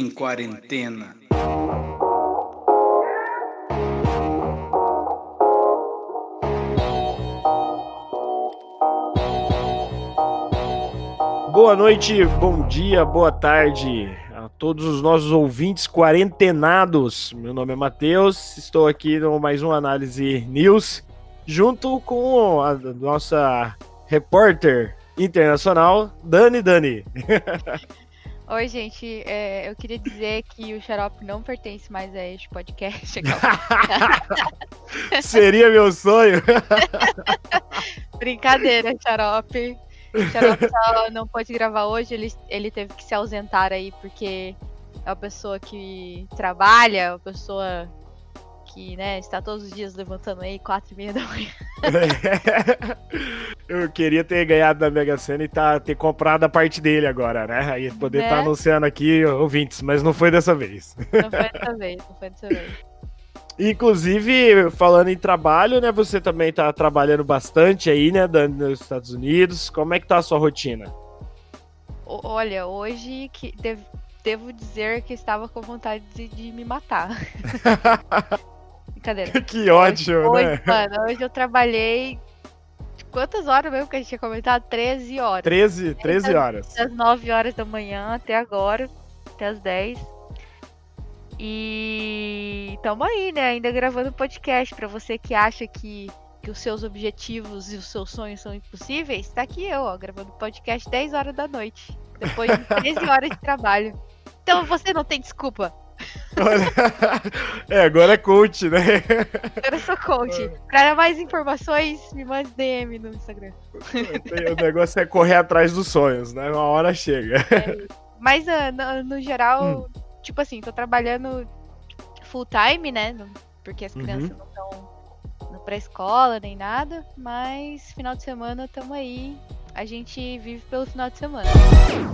em quarentena. Boa noite, bom dia, boa tarde a todos os nossos ouvintes quarentenados. Meu nome é Matheus, estou aqui no mais uma análise news, junto com a nossa repórter internacional, Dani Dani. Oi, gente. É, eu queria dizer que o Xarope não pertence mais a este podcast. Seria meu sonho. Brincadeira, Xarope. O Xarope não pôde gravar hoje, ele, ele teve que se ausentar aí, porque é uma pessoa que trabalha, uma pessoa que, né, está todos os dias levantando aí, quatro e meia da manhã. Eu queria ter ganhado da Mega Sena e tá, ter comprado a parte dele agora, né? Aí poder estar né? tá anunciando aqui ouvintes, mas não foi dessa vez. Não foi dessa vez, não foi dessa vez. Inclusive, falando em trabalho, né? Você também tá trabalhando bastante aí, né, nos Estados Unidos. Como é que tá a sua rotina? Olha, hoje que devo, devo dizer que estava com vontade de, de me matar. Brincadeira. que ótimo, hoje, né? Hoje, mano, hoje eu trabalhei. Quantas horas mesmo que a gente tinha comentado? 13 horas. 13, 13 horas. Das 9 horas da manhã até agora, até as 10. E tamo aí, né? Ainda gravando podcast. para você que acha que, que os seus objetivos e os seus sonhos são impossíveis, tá aqui eu, ó, gravando podcast 10 horas da noite. Depois de 13 horas de trabalho. Então você não tem desculpa. é, agora é coach, né? Agora eu sou coach. Para mais informações, me mande DM no Instagram. O negócio é correr atrás dos sonhos, né? Uma hora chega. É, mas uh, no, no, geral, hum tipo assim, tô trabalhando full time, né? Porque as crianças uhum. não estão no pré-escola nem nada, mas final de semana tamo aí. A gente vive pelo final de semana.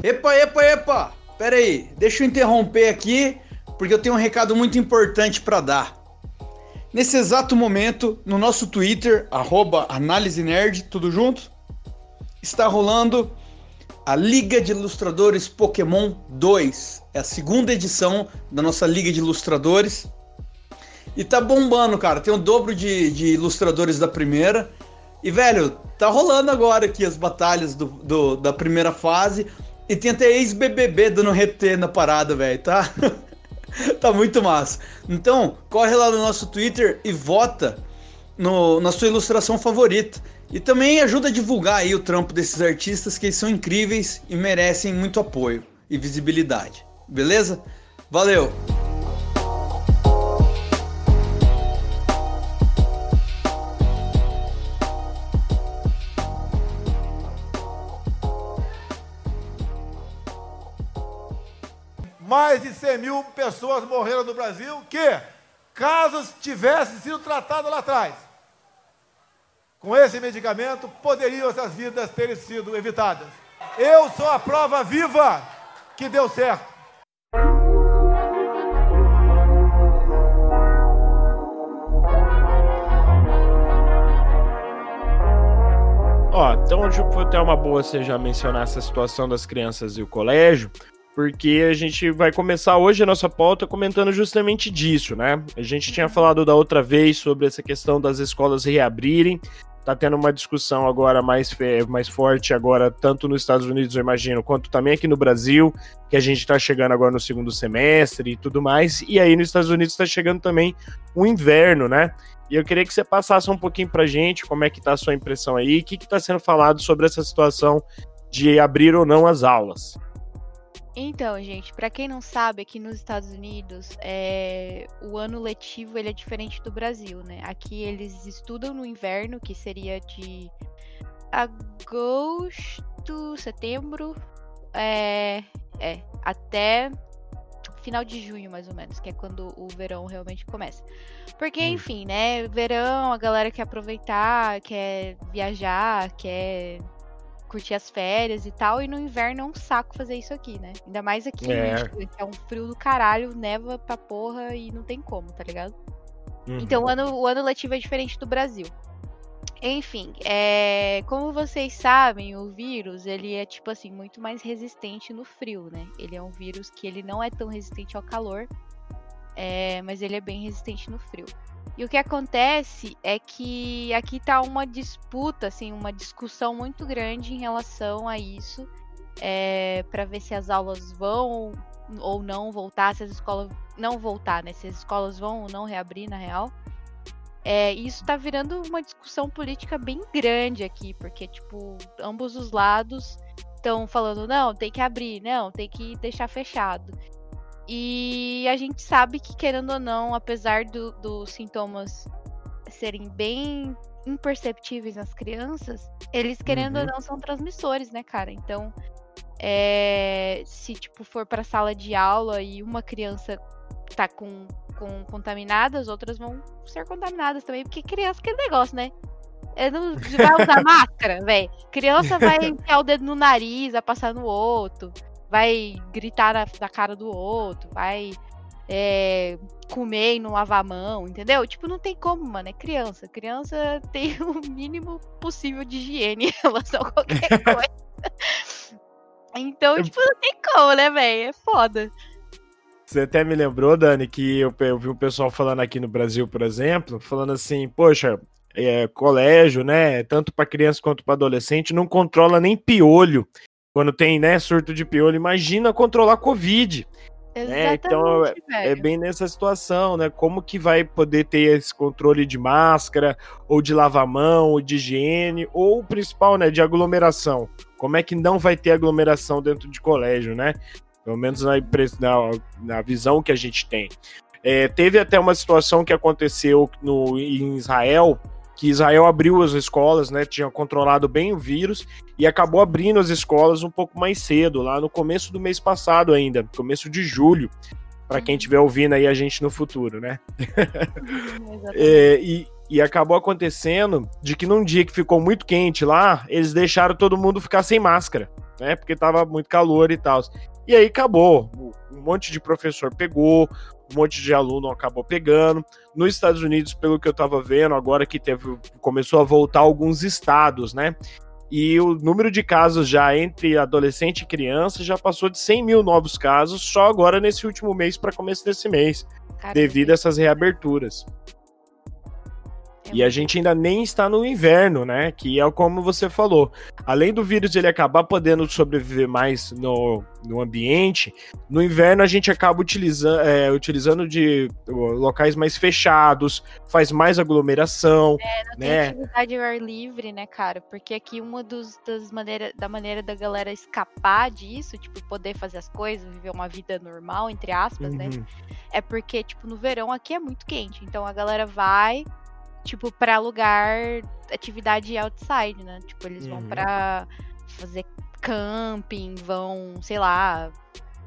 Epa, epa, epa! Pera aí, deixa eu interromper aqui, porque eu tenho um recado muito importante para dar. Nesse exato momento, no nosso Twitter, arroba Análise Nerd, tudo junto, está rolando a Liga de Ilustradores Pokémon 2. É a segunda edição da nossa Liga de Ilustradores. E tá bombando, cara. Tem o dobro de, de ilustradores da primeira. E, velho, tá rolando agora aqui as batalhas do, do da primeira fase. E tem até ex-BBB dando RT na parada, velho, tá? tá muito massa. Então, corre lá no nosso Twitter e vota no, na sua ilustração favorita. E também ajuda a divulgar aí o trampo desses artistas que são incríveis e merecem muito apoio e visibilidade. Beleza? Valeu! Mais de 100 mil pessoas morreram no Brasil que, caso tivessem sido tratadas lá atrás, com esse medicamento, poderiam essas vidas terem sido evitadas. Eu sou a prova viva que deu certo. Ó, então foi até uma boa você já mencionar essa situação das crianças e o colégio, porque a gente vai começar hoje a nossa pauta comentando justamente disso, né? A gente tinha falado da outra vez sobre essa questão das escolas reabrirem, tá tendo uma discussão agora mais, mais forte agora, tanto nos Estados Unidos, eu imagino, quanto também aqui no Brasil, que a gente está chegando agora no segundo semestre e tudo mais. E aí nos Estados Unidos está chegando também o inverno, né? E eu queria que você passasse um pouquinho pra gente como é que tá a sua impressão aí, o que está sendo falado sobre essa situação de abrir ou não as aulas. Então, gente, para quem não sabe, aqui nos Estados Unidos, é... o ano letivo ele é diferente do Brasil, né? Aqui eles estudam no inverno, que seria de agosto, setembro, é, é até final de junho, mais ou menos, que é quando o verão realmente começa. Porque, hum. enfim, né? Verão, a galera quer aproveitar, quer viajar, quer curtir as férias e tal. E no inverno é um saco fazer isso aqui, né? Ainda mais aqui, é. É um frio do caralho, neva pra porra e não tem como, tá ligado? Uhum. Então o ano, o ano letivo é diferente do Brasil. Enfim, é, como vocês sabem, o vírus ele é tipo assim muito mais resistente no frio, né? Ele é um vírus que ele não é tão resistente ao calor, é, mas ele é bem resistente no frio. E o que acontece é que aqui tá uma disputa, assim, uma discussão muito grande em relação a isso, é, para ver se as aulas vão ou não voltar, se as escolas não voltar, né? Se as escolas vão ou não reabrir na real. É, isso tá virando uma discussão política bem grande aqui, porque, tipo, ambos os lados estão falando, não, tem que abrir, não, tem que deixar fechado. E a gente sabe que, querendo ou não, apesar dos do sintomas serem bem imperceptíveis nas crianças, eles, querendo uhum. ou não, são transmissores, né, cara? Então, é, se, tipo, for pra sala de aula e uma criança tá com com contaminadas, outras vão ser contaminadas também, porque criança aquele negócio, né? É não vai usar máscara, velho. Criança vai enfiar o dedo no nariz, vai passar no outro, vai gritar na, na cara do outro, vai é, comer e não lavar a mão, entendeu? Tipo, não tem como, mano. É criança. Criança tem o mínimo possível de higiene em relação a qualquer coisa. então, tipo, não tem como, né, velho? É foda. Você até me lembrou, Dani, que eu, eu vi um pessoal falando aqui no Brasil, por exemplo, falando assim, poxa, é, colégio, né, tanto para criança quanto para adolescente, não controla nem piolho. Quando tem, né, surto de piolho, imagina controlar Covid. Né? Então é, é, bem nessa situação, né? Como que vai poder ter esse controle de máscara, ou de lavar mão, ou de higiene, ou o principal, né, de aglomeração. Como é que não vai ter aglomeração dentro de colégio, né? Pelo menos na, na, na visão que a gente tem. É, teve até uma situação que aconteceu no, em Israel, que Israel abriu as escolas, né? Tinha controlado bem o vírus e acabou abrindo as escolas um pouco mais cedo, lá no começo do mês passado ainda, começo de julho, para quem estiver ouvindo aí a gente no futuro, né? é, e, e acabou acontecendo de que num dia que ficou muito quente lá, eles deixaram todo mundo ficar sem máscara, né? Porque tava muito calor e tal. E aí acabou. Um monte de professor pegou, um monte de aluno acabou pegando. Nos Estados Unidos, pelo que eu estava vendo, agora que teve, começou a voltar alguns estados, né? E o número de casos já entre adolescente e criança já passou de 100 mil novos casos só agora nesse último mês para começo desse mês, Caramba. devido a essas reaberturas. E a gente ainda nem está no inverno, né? Que é como você falou. Além do vírus ele acabar podendo sobreviver mais no, no ambiente, no inverno a gente acaba utilizando, é, utilizando de locais mais fechados, faz mais aglomeração. É, não né? tem atividade ao ar livre, né, cara? Porque aqui uma dos, das maneira, da maneira da galera escapar disso, tipo, poder fazer as coisas, viver uma vida normal, entre aspas, né? uhum. né? É porque, tipo, no verão aqui é muito quente. Então a galera vai tipo, para alugar atividade outside, né? Tipo, eles vão uhum. para fazer camping, vão, sei lá,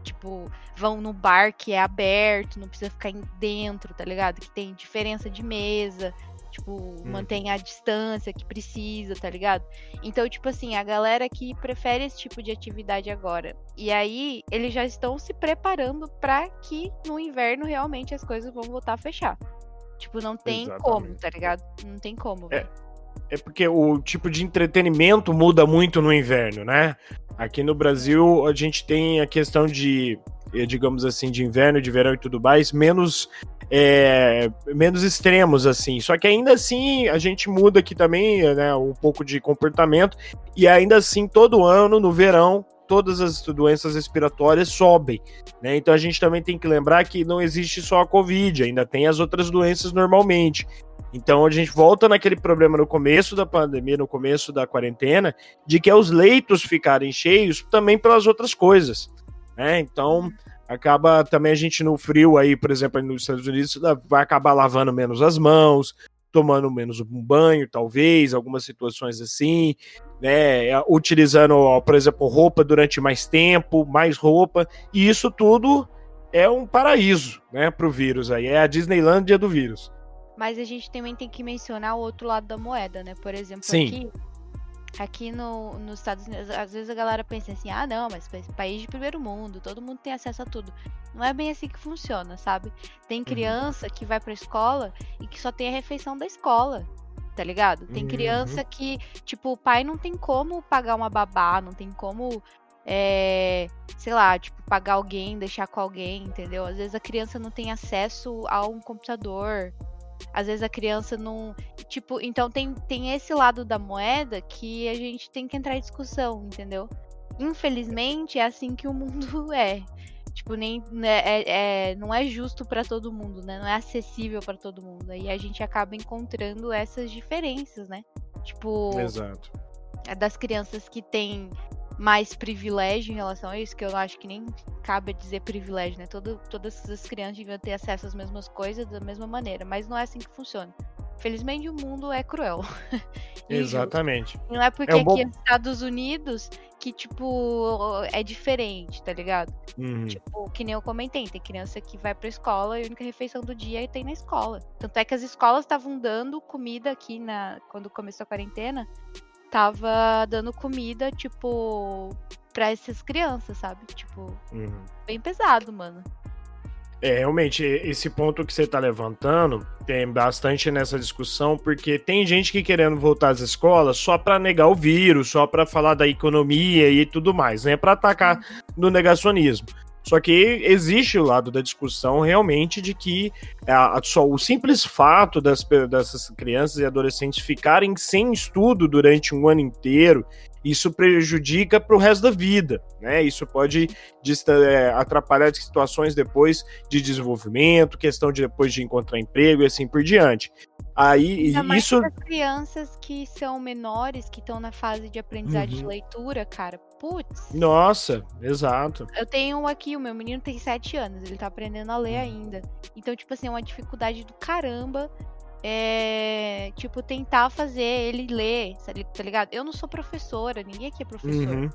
tipo, vão no bar que é aberto, não precisa ficar dentro, tá ligado? Que tem diferença de mesa, tipo, uhum. mantém a distância que precisa, tá ligado? Então, tipo assim, a galera que prefere esse tipo de atividade agora. E aí, eles já estão se preparando para que no inverno realmente as coisas vão voltar a fechar. Tipo, não tem Exatamente. como, tá ligado? Não tem como. É, é porque o tipo de entretenimento muda muito no inverno, né? Aqui no Brasil, a gente tem a questão de, eh, digamos assim, de inverno, de verão e tudo mais, menos é, menos extremos, assim. Só que ainda assim a gente muda aqui também, né, um pouco de comportamento, e ainda assim, todo ano, no verão, todas as doenças respiratórias sobem. Né? Então a gente também tem que lembrar que não existe só a Covid, ainda tem as outras doenças normalmente. Então a gente volta naquele problema no começo da pandemia, no começo da quarentena, de que é os leitos ficarem cheios também pelas outras coisas. Né? Então acaba também a gente no frio aí, por exemplo, nos Estados Unidos, vai acabar lavando menos as mãos, tomando menos um banho, talvez, algumas situações assim, né? É, utilizando, por exemplo, roupa durante mais tempo, mais roupa, e isso tudo é um paraíso, né, para o vírus aí, é a Disneylândia do vírus. Mas a gente também tem que mencionar o outro lado da moeda, né? Por exemplo, Sim. aqui aqui no, nos Estados Unidos, às vezes a galera pensa assim, ah não, mas país de primeiro mundo, todo mundo tem acesso a tudo. Não é bem assim que funciona, sabe? Tem uhum. criança uhum. que vai pra escola e que só tem a refeição da escola, tá ligado? Tem Uhum. criança que, tipo, o pai não tem como pagar uma babá, não tem como, é, sei lá, tipo, pagar alguém, deixar com alguém, entendeu? Às vezes a criança não tem acesso a um computador. Às vezes a criança não. Tipo, então tem, tem esse lado da moeda que a gente tem que entrar em discussão, entendeu? Infelizmente é assim que o mundo é. Tipo, nem né, é, é- não é justo pra todo mundo, né? Não é acessível pra todo mundo. Aí a gente acaba encontrando essas diferenças, né? Tipo, Exato. é das crianças que têm mais privilégio em relação a isso, que eu acho que nem cabe dizer privilégio, né? Todo, todas as crianças deviam ter acesso às mesmas coisas da mesma maneira, mas não é assim que funciona. Felizmente o mundo é cruel. Exatamente. Não é porque É um bom- aqui nos Estados Unidos que, tipo, é diferente, tá ligado? Uhum. Tipo, que nem eu comentei, tem criança que vai pra escola e a única refeição do dia tem na escola. Tanto é que as escolas estavam dando comida aqui na quando começou a quarentena, tava dando comida, tipo, pra essas crianças, sabe? Tipo, Uhum. bem pesado, mano. É, realmente, esse ponto que você está levantando tem bastante nessa discussão, porque tem gente que querendo voltar às escolas só para negar o vírus, só para falar da economia e tudo mais, né? Para atacar no negacionismo. Só que existe o lado da discussão realmente de que a- a- só o simples fato das, dessas crianças e adolescentes ficarem sem estudo durante um ano inteiro, isso prejudica para o resto da vida, né? Isso pode é, atrapalhar situações depois de desenvolvimento, questão de depois de encontrar emprego e assim por diante. Aí Ainda mais isso para crianças que são menores, que estão na fase de aprendizagem de Uhum. leitura, cara. Putz. Nossa, exato. Eu tenho um aqui, o meu menino tem 7 anos, ele tá aprendendo a ler Uhum. ainda. Então, tipo assim, é uma dificuldade do caramba. É, tipo, tentar fazer ele ler, tá ligado? Eu não sou professora, ninguém aqui é professor. Uhum.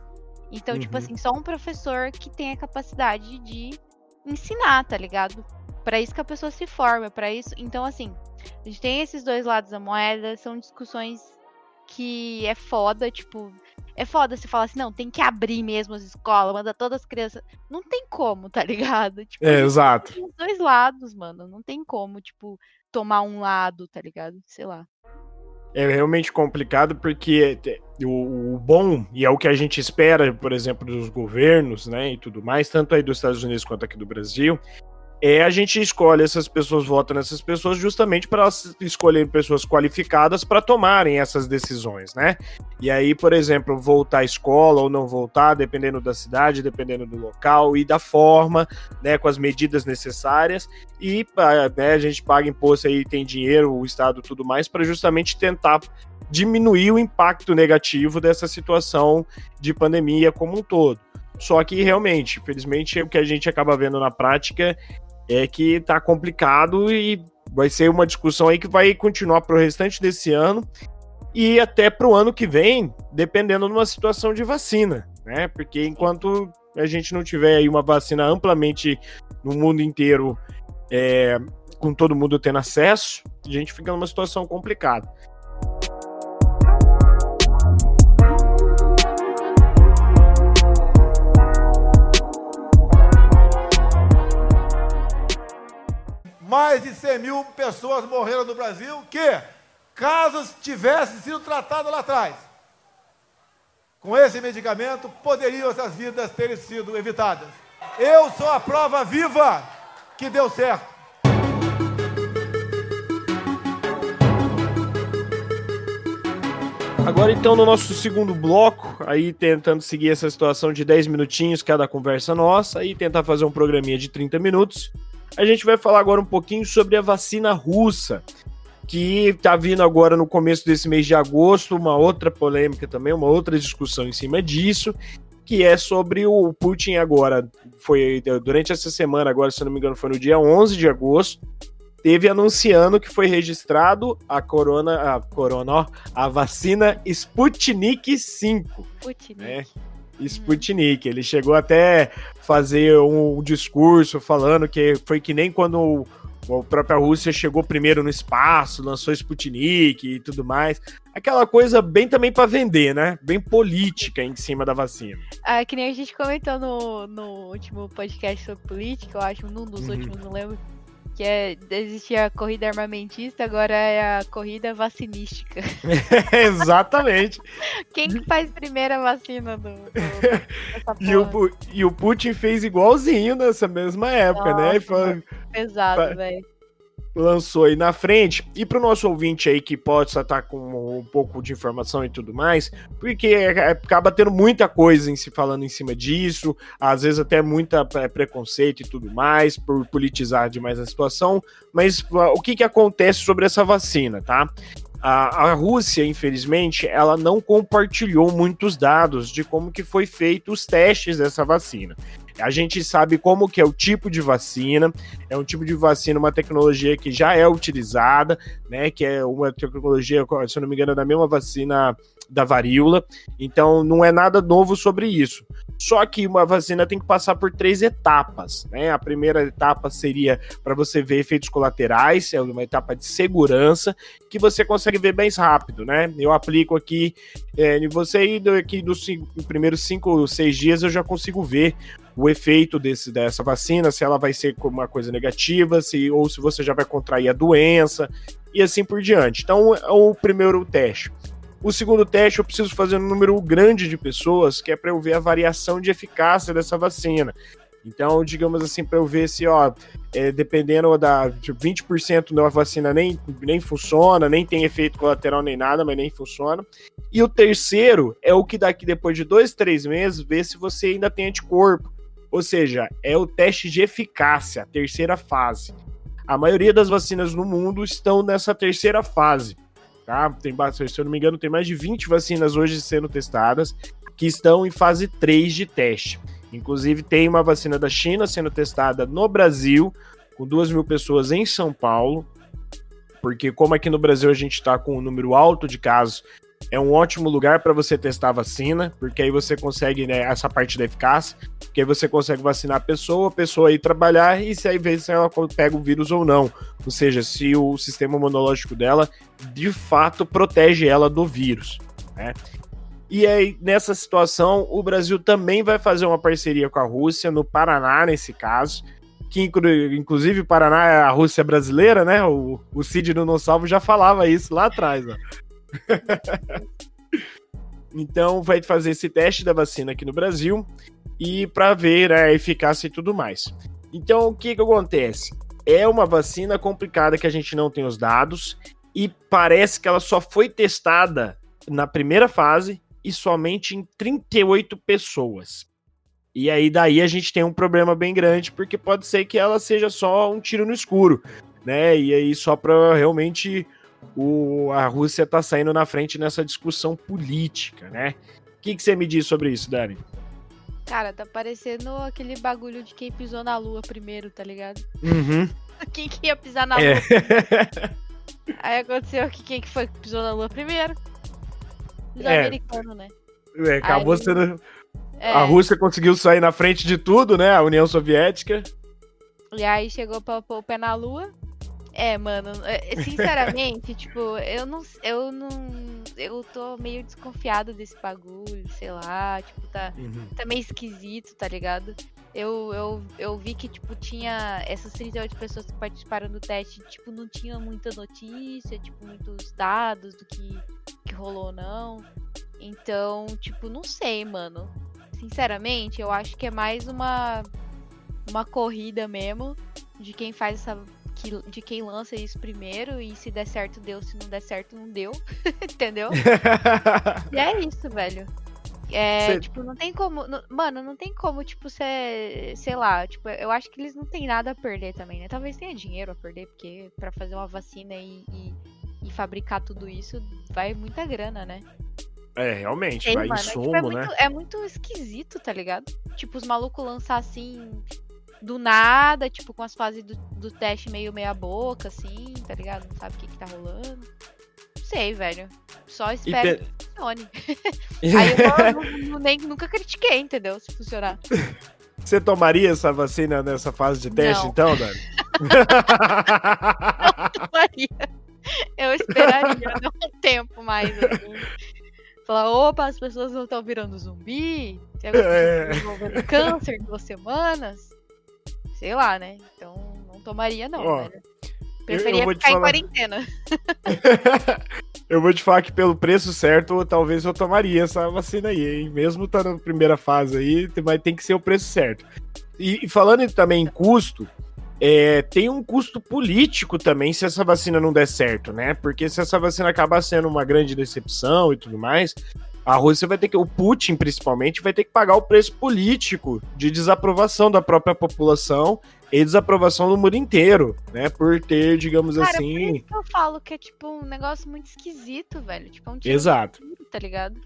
Então, tipo uhum. assim, só um professor que tem a capacidade de ensinar, tá ligado? Pra isso que a pessoa se forma, pra isso. Então, assim, a gente tem esses dois lados da moeda, são discussões que é foda, tipo, é foda você falar assim, não, tem que abrir mesmo as escolas, mandar todas as crianças. Não tem como, tá ligado? Tipo, É, exato. tem os dois lados, mano. Não tem como, tipo, tomar um lado, tá ligado? Sei lá. É realmente complicado porque o bom, e é o que a gente espera, por exemplo, dos governos, né, e tudo mais, tanto aí dos Estados Unidos quanto aqui do Brasil, é a gente escolhe essas pessoas, vota nessas pessoas justamente para elas escolherem pessoas qualificadas para tomarem essas decisões, né? E aí, por exemplo, voltar à escola ou não voltar, dependendo da cidade, dependendo do local e da forma, né, com as medidas necessárias e né, a gente paga imposto aí, tem dinheiro, o Estado tudo mais, para justamente tentar diminuir o impacto negativo dessa situação de pandemia como um todo. Só que realmente, infelizmente, o que a gente acaba vendo na prática é que tá complicado e vai ser uma discussão aí que vai continuar pro restante desse ano e até pro ano que vem, dependendo de uma situação de vacina, né? Porque enquanto a gente não tiver aí uma vacina amplamente no mundo inteiro, é, com todo mundo tendo acesso, a gente fica numa situação complicada. Mais de 100 mil pessoas morreram no Brasil que, caso tivessem sido tratadas lá atrás, com esse medicamento, poderiam essas vidas terem sido evitadas. Eu sou a prova viva que deu certo. Agora, então, no nosso segundo bloco, aí tentando seguir essa situação de 10 minutinhos cada conversa nossa e tentar fazer um programinha de 30 minutos, a gente vai falar agora um pouquinho sobre a vacina russa, que tá vindo agora no começo desse mês de agosto, uma outra polêmica também, uma outra discussão em cima disso, que é sobre o Putin agora, foi durante essa semana agora, se não me engano, foi no dia 11 de agosto, teve anunciando que foi registrado a corona, a corona, ó, a vacina Sputnik 5, Putz, né? Sputnik. Ele chegou até fazer um discurso falando que foi que nem quando a própria Rússia chegou primeiro no espaço, lançou Sputnik e tudo mais. Aquela coisa bem também para vender, né? Bem política em cima da vacina. Ah, que nem a gente comentou no, no último podcast sobre política, eu acho, num dos Uhum. últimos, não lembro. Que é, existia a corrida armamentista, agora é a corrida vacinística. Exatamente. Quem que faz primeiro a vacina do, do e, o, e o Putin fez igualzinho nessa mesma época, né? Nossa, né? Foi, pesado, velho lançou aí na frente. E para o nosso ouvinte aí que pode estar com um pouco de informação e tudo mais, porque é, acaba tendo muita coisa em se falando em cima disso, às vezes até muita é, preconceito e tudo mais, por politizar demais a situação. Mas o que, que acontece sobre essa vacina, tá? A, a, Rússia, infelizmente, ela não compartilhou muitos dados de como que foi feito os testes dessa vacina. A gente sabe como que é o tipo de vacina, é um tipo de vacina, uma tecnologia que já é utilizada, né? Que é uma tecnologia, se eu não me engano, é da mesma vacina da varíola. Então não é nada novo sobre isso. Só que uma vacina tem que passar por três etapas, né? A primeira etapa seria para você ver efeitos colaterais, é uma etapa de segurança que você consegue ver bem rápido, né? Eu aplico aqui é, em você e aqui dos primeiros cinco ou seis dias eu já consigo ver o efeito desse, dessa vacina, se ela vai ser uma coisa negativa, se, ou se você já vai contrair a doença, e assim por diante. Então, é o primeiro teste. O segundo teste, eu preciso fazer um número grande de pessoas, que é para eu ver a variação de eficácia dessa vacina. Então, digamos assim, para eu ver se, ó, é, dependendo da tipo, 20% da vacina nem, nem funciona, nem tem efeito colateral nem nada, mas nem funciona. E o terceiro é o que daqui depois de dois, três meses, ver se você ainda tem anticorpo. Ou seja, é o teste de eficácia, a terceira fase. A maioria das vacinas no mundo estão nessa terceira fase. Tá? Tem, se eu não me engano, tem mais de 20 vacinas hoje sendo testadas que estão em fase 3 de teste. Inclusive, tem uma vacina da China sendo testada no Brasil, com 2 mil pessoas em São Paulo. Porque, como aqui no Brasil a gente está com um número alto de casos é um ótimo lugar para você testar vacina, porque aí você consegue, né, essa parte da eficácia, porque aí você consegue vacinar a pessoa, a pessoa ir trabalhar e se aí vê se ela pega o vírus ou não. Ou seja, se o sistema imunológico dela de fato protege ela do vírus, né? E aí, nessa situação, o Brasil também vai fazer uma parceria com a Rússia, no Paraná, nesse caso, que inclusive o Paraná é a Rússia brasileira, né? O, o Cid no Não Salvo já falava isso lá atrás, ó. então vai fazer esse teste da vacina aqui no Brasil e para ver a eficácia e tudo mais. Então o que que acontece? É uma vacina complicada que a gente não tem os dados e parece que ela só foi testada na primeira fase e somente em 38 pessoas. E aí daí a gente tem um problema bem grande porque pode ser que ela seja só um tiro no escuro, né? E aí só para realmente o, a Rússia está saindo na frente nessa discussão política, né? O que, que você me diz sobre isso, Dani? Cara, tá parecendo aquele bagulho de quem pisou na lua primeiro, tá ligado? Uhum. quem que ia pisar na é. lua? Aí aconteceu que quem que foi que pisou na lua primeiro? Os é. americanos, né? É, acabou Aí... sendo. É. A Rússia conseguiu sair na frente de tudo, né? A União Soviética. E aí chegou pra pôr o pé na lua. É, mano, é, sinceramente, tipo, eu não. Eu não. Eu tô meio desconfiado desse bagulho, sei lá, tipo, tá, uhum. tá meio esquisito, tá ligado? Eu, eu, eu vi que, tipo, tinha essas 38 pessoas que participaram do teste, tipo, não tinha muita notícia, tipo, muitos dados do que, que rolou ou não. Então, tipo, não sei, mano. Sinceramente, eu acho que é mais uma, uma corrida mesmo de quem faz essa que, de quem lança isso primeiro, e se der certo, deu, se não der certo, não deu. Entendeu? e é isso, velho. É, Cê... tipo, não tem como. Não, mano, não tem como, tipo, ser. Sei lá, tipo, eu acho que eles não têm nada a perder também, né? Talvez tenha dinheiro a perder, porque para fazer uma vacina e, e, e, fabricar tudo isso vai muita grana, né? É, realmente, Ei, vai mano, insumo, é, tipo, é né? Muito, é muito esquisito, tá ligado? Tipo, os malucos lançar assim do nada, tipo, com as fases do, do teste meio meia boca, assim, tá ligado? Não sabe o que, que tá rolando. Não sei, velho. Só espero pe... que funcione. Aí eu não, nem, nunca critiquei, entendeu? Se funcionar. Você tomaria essa vacina nessa fase de teste, não. então, Dani? não tomaria. Eu esperaria dar um tempo mais, assim. Falar, opa, as pessoas não estão virando zumbi. Tem é. câncer em duas semanas sei lá, né? Então não tomaria, não, velho. Preferia eu te ficar em falar- quarentena. eu vou te falar que pelo preço certo, talvez eu tomaria essa vacina aí, hein? Mesmo tá na primeira fase aí, mas tem que ser o preço certo. E, e falando em- também em custo, é, tem um custo político também se essa vacina não der certo, né? Porque se essa vacina acabar sendo uma grande decepção e tudo mais, a Rússia vai ter que, o Putin principalmente, vai ter que pagar o preço político de desaprovação da própria população e desaprovação do mundo inteiro, né? Por ter, digamos Cara, por assim. isso que eu falo que é tipo um negócio muito esquisito, velho. Tipo, é um tiro Exato. escuro, tá ligado?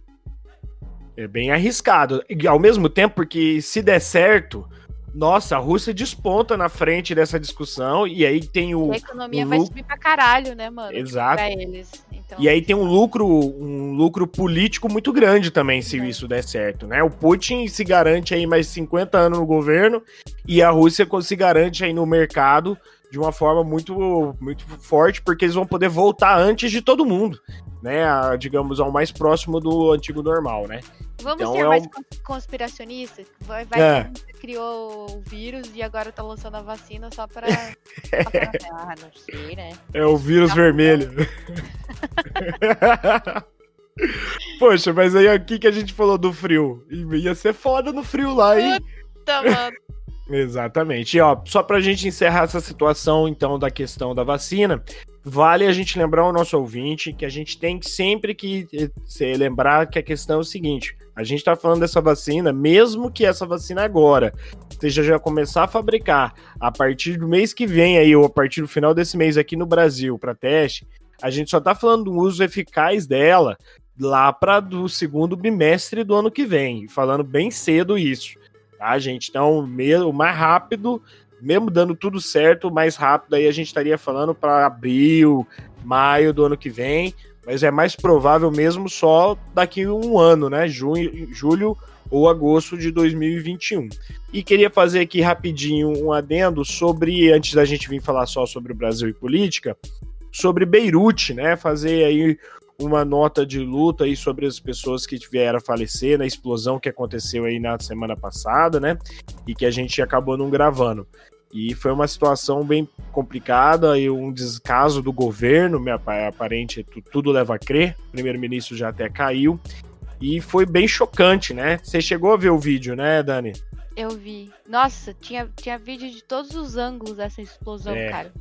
É bem arriscado. E ao mesmo tempo, porque se der certo, nossa, a Rússia desponta na frente dessa discussão e aí tem o. E a economia o vai subir pra caralho, né, mano? Tipo, Exato. Pra eles. Então, E aí tem um lucro, um lucro político muito grande também, se É. isso der certo, né? O Putin se garante aí mais 50 anos no governo e a Rússia se garante aí no mercado de uma forma muito, muito forte, porque eles vão poder voltar antes de todo mundo, né? A, digamos, ao mais próximo do antigo normal, né? Vamos então ser é mais um- cons- conspiracionistas? Vai, vai É. que você criou o vírus e agora tá lançando a vacina só pra. só pra- ah, não sei, né? É o vírus Tá vermelho. Poxa, mas aí aqui que a gente falou do frio. Ia ser foda no frio lá, hein? Tá, mano. Exatamente. E ó, só pra gente encerrar essa situação, então, da questão da vacina, vale a gente lembrar ao nosso ouvinte que a gente tem que sempre que eh, lembrar que a questão é o seguinte: a gente tá falando dessa vacina, mesmo que essa vacina agora esteja já começar a fabricar a partir do mês que vem aí, ou a partir do final desse mês aqui no Brasil para teste, a gente só tá falando do uso eficaz dela lá para do segundo bimestre do ano que vem, falando bem cedo isso tá, gente? Então, o mais rápido, mesmo dando tudo certo, mais rápido aí a gente estaria falando para abril, maio do ano que vem, mas é mais provável mesmo só daqui um ano, né? Junho, julho ou agosto de 2021. E queria fazer aqui rapidinho um adendo sobre, antes da gente vir falar só sobre o Brasil e política, sobre Beirute, né? Fazer aí uma nota de luta aí sobre as pessoas que vieram a falecer na explosão que aconteceu aí na semana passada, né? E que a gente acabou não gravando. E foi uma situação bem complicada e um descaso do governo, apa- aparente, tu- tudo leva a crer. O primeiro-ministro já até caiu. E foi bem chocante, né? Você chegou a ver o vídeo, né, Dani? Eu vi. Nossa, tinha, tinha vídeo de todos os ângulos dessa explosão, É. cara.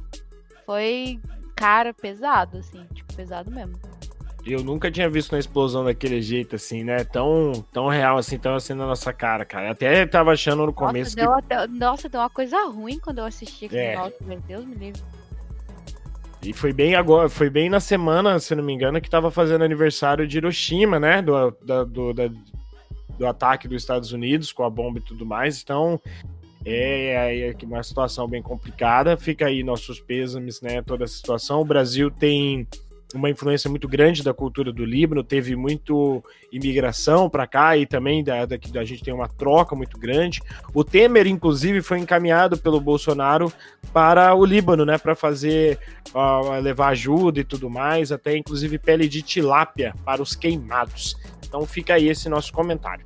Foi, cara, pesado, assim. Tipo, pesado mesmo. Eu nunca tinha visto uma explosão daquele jeito, assim, né? Tão, tão real, assim, tão assim na nossa cara, cara. Até tava achando no começo nossa, que deu, até- nossa, deu uma coisa ruim quando eu assisti aquele É. nossa, meu Deus me livre. E foi bem agora, foi bem na semana, se não me engano, que tava fazendo aniversário de Hiroshima, né? Do, da- do, da- do ataque dos Estados Unidos com a bomba e tudo mais. Então, é, é uma situação bem complicada. Fica aí nossos pêsames, né? Toda essa situação. O Brasil tem uma influência muito grande da cultura do Líbano, teve muito imigração para cá e também da, da, a gente tem uma troca muito grande. O Temer, inclusive, foi encaminhado pelo Bolsonaro para o Líbano, né, para fazer levar ajuda e tudo mais, até inclusive pele de tilápia para os queimados. Então fica aí esse nosso comentário.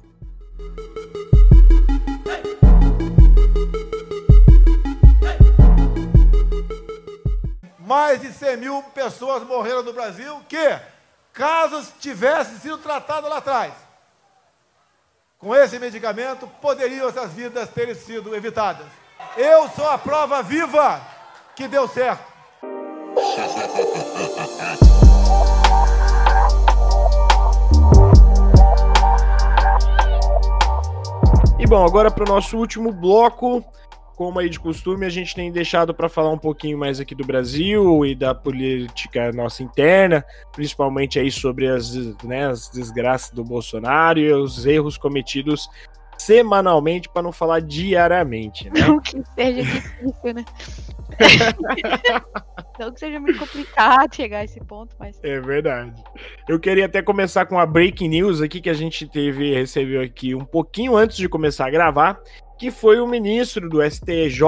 Mais de 100 mil pessoas morreram no Brasil que, caso tivessem sido tratadas lá atrás, com esse medicamento, poderiam essas vidas terem sido evitadas. Eu sou a prova viva que deu certo. E bom, agora para o nosso último bloco, como aí de costume, a gente tem deixado para falar um pouquinho mais aqui do Brasil e da política nossa interna, principalmente aí sobre as, né, as desgraças do Bolsonaro e os erros cometidos semanalmente, para não falar diariamente, né? Não que seja difícil, né? não que seja muito complicado chegar a esse ponto, mas. É verdade. Eu queria até começar com a breaking news aqui que a gente teve, recebeu aqui um pouquinho antes de começar a gravar, que foi o ministro do STJ,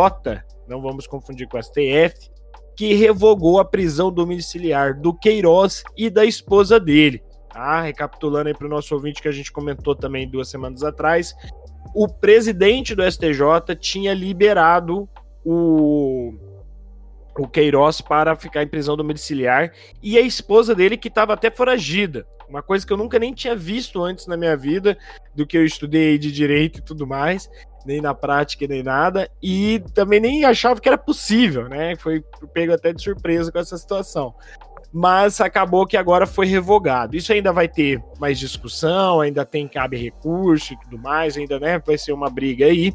não vamos confundir com o STF, que revogou a prisão domiciliar do Queiroz e da esposa dele. Tá? Recapitulando aí para o nosso ouvinte que a gente comentou também duas semanas atrás, o presidente do STJ tinha liberado o, o Queiroz para ficar em prisão domiciliar e a esposa dele que estava até foragida. Uma coisa que eu nunca nem tinha visto antes na minha vida, do que eu estudei de direito e tudo mais, nem na prática nem nada, e também nem achava que era possível, né? Foi pego até de surpresa com essa situação. Mas acabou que agora foi revogado. Isso ainda vai ter mais discussão, ainda tem cabe recurso e tudo mais, ainda né, vai ser uma briga aí.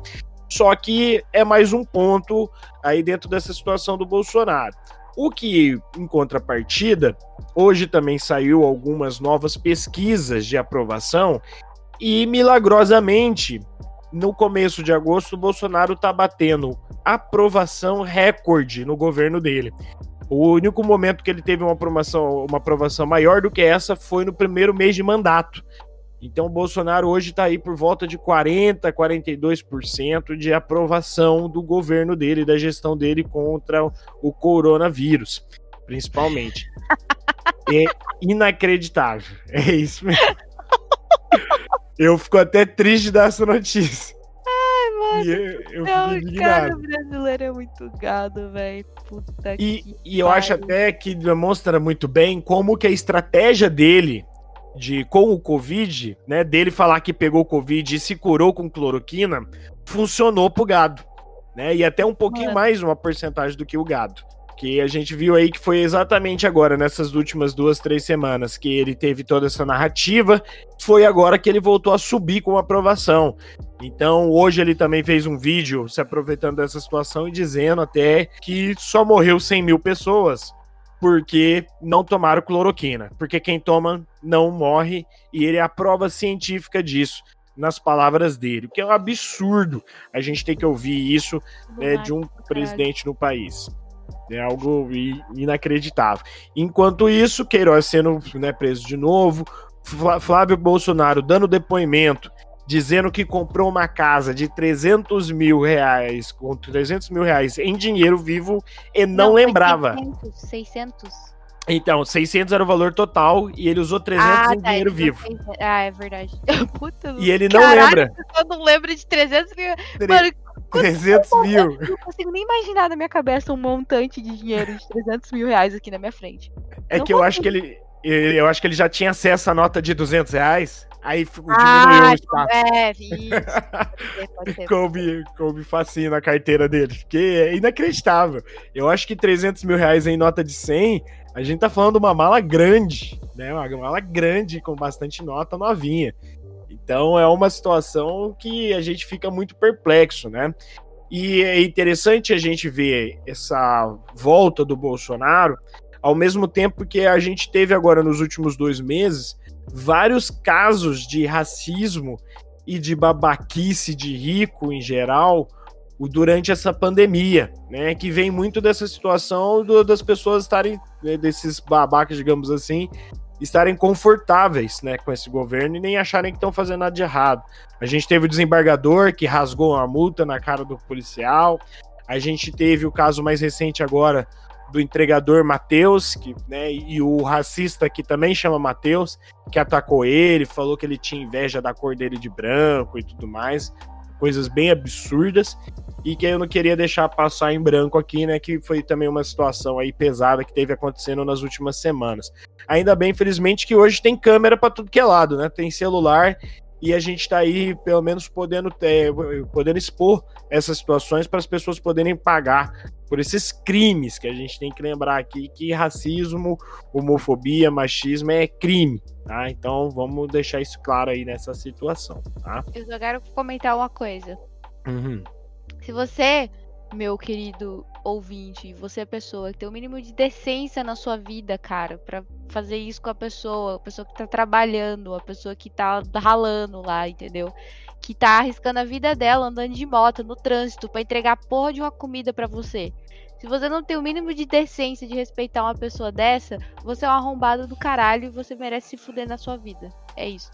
Só que é mais um ponto aí dentro dessa situação do Bolsonaro. O que, em contrapartida, hoje também saiu algumas novas pesquisas de aprovação e, milagrosamente, no começo de agosto, o Bolsonaro está batendo aprovação recorde no governo dele. O único momento que ele teve uma aprovação, uma aprovação maior do que essa foi no primeiro mês de mandato, então o Bolsonaro hoje está aí por volta de 40, 42% de aprovação do governo dele, da gestão dele contra o coronavírus, principalmente. é inacreditável. É isso mesmo. Eu fico até triste dessa notícia. Mano. E eu, eu Não, cara, o brasileiro é muito gado, velho. Puta E, que e eu acho até que demonstra muito bem como que a estratégia dele de com o Covid, né, dele falar que pegou Covid e se curou com cloroquina, funcionou pro gado, né? E até um pouquinho Mano. mais uma porcentagem do que o gado. Que a gente viu aí que foi exatamente agora, nessas últimas duas, três semanas, que ele teve toda essa narrativa, foi agora que ele voltou a subir com aprovação. Então, hoje ele também fez um vídeo se aproveitando dessa situação e dizendo até que só morreu 100 mil pessoas porque não tomaram cloroquina. Porque quem toma não morre e ele é a prova científica disso, nas palavras dele. O que é um absurdo a gente ter que ouvir isso né, de um presidente no país. É algo inacreditável. Enquanto isso, Queiroz sendo né, preso de novo, Flá- Flávio Bolsonaro dando depoimento, dizendo que comprou uma casa de 300 mil reais, com 300 mil reais em dinheiro vivo e não, foi lembrava. 600, 600. Então, 600 era o valor total e ele usou 300 ah, em tá, dinheiro vivo. fez- Ah, é verdade. Puta, E ele não Caralho, lembra. eu não lembro de 300 mil. Tre- Mano, 300 mil. eu não consigo nem imaginar na minha cabeça um montante de dinheiro de 300 mil reais aqui na minha frente. É Não que eu acho que ele. Eu acho que ele já tinha acesso à nota de 200 reais. Aí f- diminuiu Ah, o espaço. é, isso. Pode ser, coube facinho na carteira dele. Porque é inacreditável. Eu acho que 300 mil reais em nota de 100, a gente tá falando de uma mala grande, né? Uma mala grande com bastante nota novinha. Então é uma situação que a gente fica muito perplexo, né? E é interessante a gente ver essa volta do Bolsonaro, ao mesmo tempo que a gente teve agora nos últimos dois meses vários casos de racismo e de babaquice de rico em geral durante essa pandemia, né? Que vem muito dessa situação do- das pessoas estarem, né, desses babacas, digamos assim, estarem confortáveis, né, com esse governo e nem acharem que estão fazendo nada de errado. A gente teve o desembargador que rasgou uma multa na cara do policial. A gente teve o caso mais recente agora do entregador Matheus, que, né, e o racista que também chama Matheus, que atacou ele, falou que ele tinha inveja da cor dele de branco e tudo mais, coisas bem absurdas e que eu não queria deixar passar em branco aqui, né, que foi também uma situação aí pesada que teve acontecendo nas últimas semanas. Ainda bem, felizmente, que hoje tem câmera para tudo que é lado, né? Tem celular e a gente tá aí pelo menos podendo ter, podendo expor essas situações para as pessoas poderem pagar por esses crimes que a gente tem que lembrar aqui que racismo, homofobia, machismo é crime, tá? Então vamos deixar isso claro aí nessa situação, tá? Eu só quero comentar uma coisa. Uhum. Se você, meu querido ouvinte, você é pessoa que tem o mínimo de decência na sua vida, cara, pra fazer isso com a pessoa, a pessoa que tá trabalhando, a pessoa que tá ralando lá, entendeu? Que tá arriscando a vida dela andando de moto no trânsito pra entregar porra de uma comida pra você. Se você não tem o mínimo de decência de respeitar uma pessoa dessa, você é um arrombado do caralho e você merece se fuder na sua vida. É isso.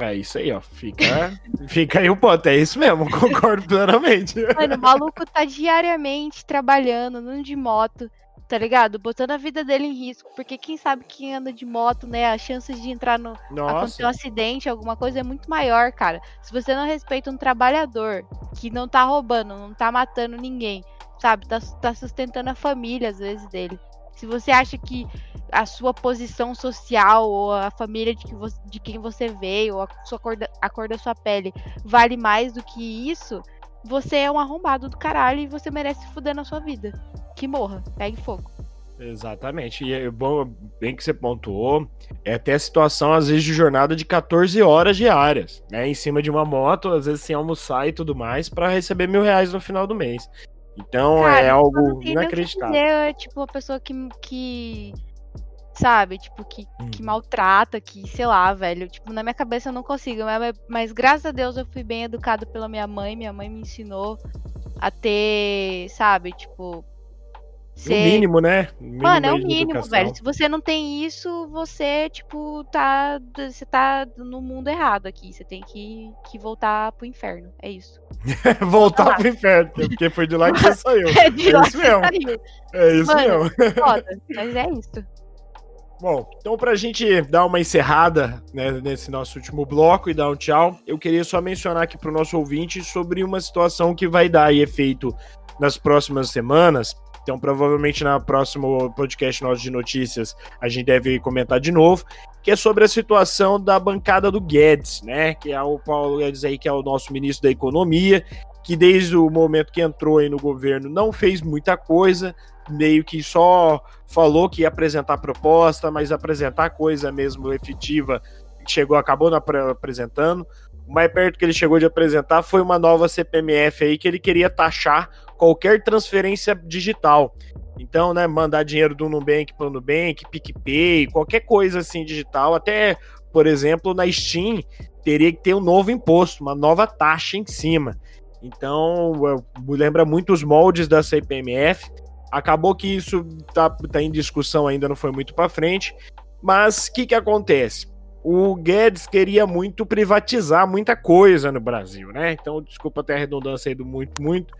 É isso aí, ó. Fica, fica aí o ponto. É isso mesmo, concordo plenamente. Mano, o maluco tá diariamente trabalhando, andando de moto, tá ligado? Botando a vida dele em risco. Porque quem sabe quem anda de moto, né? As chances de entrar no. acontecer um Nossa, acidente, alguma coisa, é muito maior, cara. Se você não respeita um trabalhador que não tá roubando, não tá matando ninguém. sabe? Tá, tá sustentando a família, às vezes, dele. Se você acha que a sua posição social ou a família de, que você, de quem você veio, ou a, sua cor da, a cor da sua pele vale mais do que isso, você é um arrombado do caralho e você merece fuder na sua vida. Que morra, pegue fogo. Exatamente. E é bom, bem que você pontuou, é até a situação, às vezes, de jornada de 14 horas diárias, né? Em cima de uma moto, às vezes sem almoçar e tudo mais, para receber mil reais no final do mês. Então Cara, é algo inacreditável. É tipo uma pessoa que, que sabe, tipo, que, hum. que maltrata, que, sei lá, velho. Tipo, na minha cabeça eu não consigo. Mas, mas graças a Deus eu fui bem educado pela minha mãe. Minha mãe me ensinou a ter, sabe, tipo, Ser... O mínimo, né? Mínimo Mano, é o mínimo, velho. Se você não tem isso, você, tipo, tá. Você tá no mundo errado aqui. Você tem que, que voltar pro inferno. É isso. voltar pro inferno, porque foi de lá que você saiu. É de é lá isso mesmo. Saiu. É isso Mano, mesmo. Foda, mas é isso. Bom, então pra gente dar uma encerrada né, nesse nosso último bloco e dar um tchau, eu queria só mencionar aqui pro nosso ouvinte sobre uma situação que vai dar efeito nas próximas semanas, então, provavelmente na próximo podcast nosso de notícias, a gente deve comentar de novo, que é sobre a situação da bancada do Guedes, né? Que é o Paulo Guedes aí, que é o nosso ministro da Economia, que desde o momento que entrou aí no governo não fez muita coisa, meio que só falou que ia apresentar proposta, mas apresentar coisa mesmo efetiva chegou, acabou não apresentando. O mais perto que ele chegou de apresentar foi uma nova CPMF aí que ele queria taxar qualquer transferência digital. Então, né, mandar dinheiro do Nubank para o Nubank, PicPay, qualquer coisa assim digital, até, por exemplo, na Steam, teria que ter um novo imposto, uma nova taxa em cima. Então, lembra muito os moldes da CPMF. Acabou que isso tá, tá em discussão ainda, não foi muito para frente. Mas o que, que acontece? O Guedes queria muito privatizar muita coisa no Brasil, né? Então, desculpa até a redundância aí do muito, muito,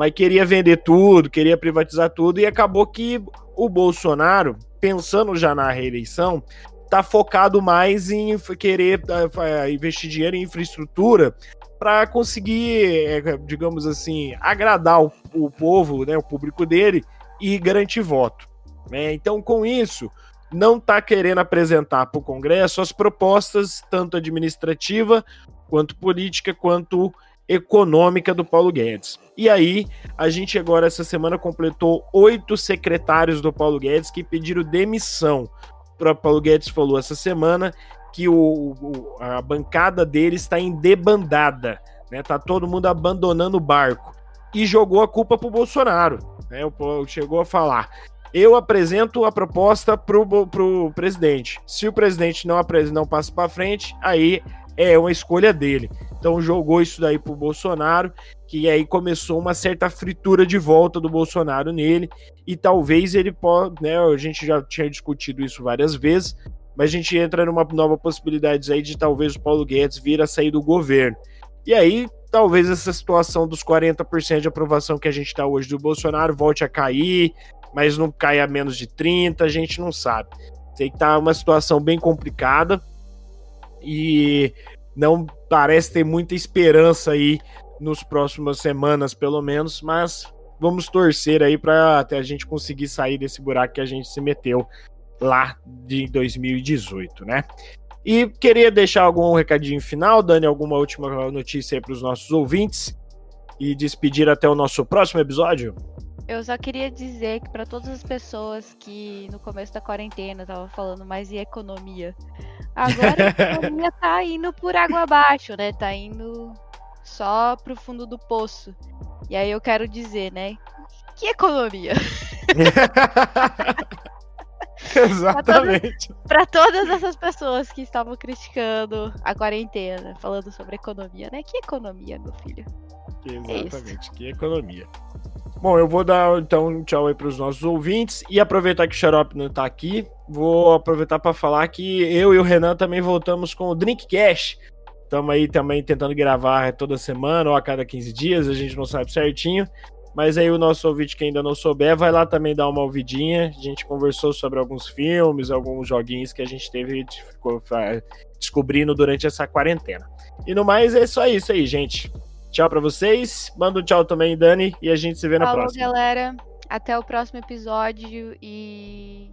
mas queria vender tudo, queria privatizar tudo, e acabou que o Bolsonaro, pensando já na reeleição, tá focado mais em querer uh, investir dinheiro em infraestrutura para conseguir, é, digamos assim, agradar o, o, povo, né, o público dele e garantir voto. Né? Então, com isso, não está querendo apresentar para o Congresso as propostas, tanto administrativa, quanto política, quanto econômica do Paulo Guedes. E aí, a gente agora essa semana completou oito secretários do Paulo Guedes que pediram demissão. O próprio Paulo Guedes falou essa semana que o, o a bancada dele está em debandada, né? Tá todo mundo abandonando o barco e jogou a culpa pro Bolsonaro, né? O, chegou a falar: eu apresento a proposta pro, pro presidente. Se o presidente não, não passa para frente, aí é uma escolha dele. Então jogou isso daí pro Bolsonaro, que aí começou uma certa fritura de volta do Bolsonaro nele, e talvez ele pode, né, a gente já tinha discutido isso várias vezes, mas a gente entra numa nova possibilidade aí de talvez o Paulo Guedes vir a sair do governo. E aí, talvez essa situação dos 40% de aprovação que a gente está hoje do Bolsonaro volte a cair, mas não caia menos de 30, a gente não sabe. Sei que tá uma situação bem complicada e não parece ter muita esperança aí nos próximas semanas, pelo menos, mas vamos torcer aí para até a gente conseguir sair desse buraco que a gente se meteu lá de 2018, né? E queria deixar algum recadinho final, Dani, alguma última notícia aí para os nossos ouvintes e despedir até o nosso próximo episódio? Eu só queria dizer que para todas as pessoas que no começo da quarentena estavam falando mais de economia, agora a economia tá indo por água abaixo, né? Tá indo só pro fundo do poço. E aí eu quero dizer, né? Que economia? Exatamente. Para todas, todas, essas pessoas que estavam criticando a quarentena, falando sobre economia, né? Que economia, meu filho? Exatamente, é que economia. Bom, eu vou dar então um tchau aí para os nossos ouvintes e aproveitar que o Xarope não está aqui, vou aproveitar para falar que eu e o Renan também voltamos com o Drink Cash. Estamos aí também tentando gravar toda semana ou a cada 15 dias, a gente não sabe certinho. Mas aí o nosso ouvinte que ainda não souber, vai lá também dar uma ouvidinha. A gente conversou sobre alguns filmes, alguns joguinhos que a gente teve ficou descobrindo durante essa quarentena. E no mais é só isso aí, gente. Tchau para vocês. Manda um tchau também, Dani, e a gente se vê na Falou, próxima. galera. Até o próximo episódio e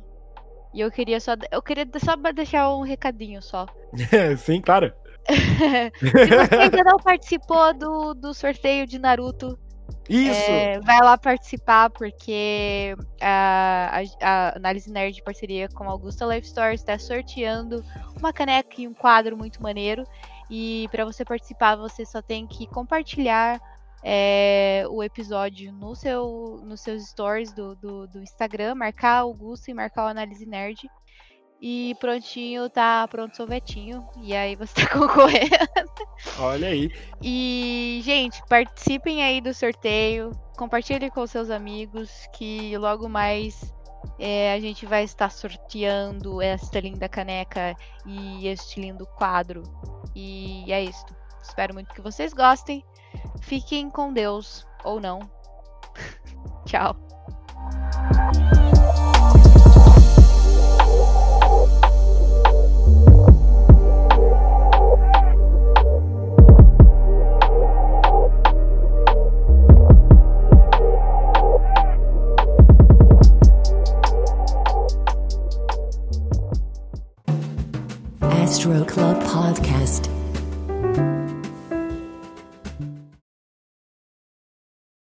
e eu queria só eu queria só deixar um recadinho só. Sim, claro. Se você ainda não participou do, do sorteio de Naruto, Isso. é, vai lá participar, porque a, a, a Análise Nerd, em parceria com a Augusta Life Store, está sorteando uma caneca e um quadro muito maneiro. E para você participar, você só tem que compartilhar é, o episódio no seu, nos seus stories do, do, do Instagram, marcar a Augusta e marcar o Análise Nerd. E prontinho, tá pronto sorvetinho. E aí você tá concorrendo. Olha aí. E, gente, participem aí do sorteio, compartilhem com seus amigos, que logo mais é, a gente vai estar sorteando esta linda caneca e este lindo quadro. E é isso. Espero muito que vocês gostem. Fiquem com Deus, ou não. Tchau. Astro Club Podcast.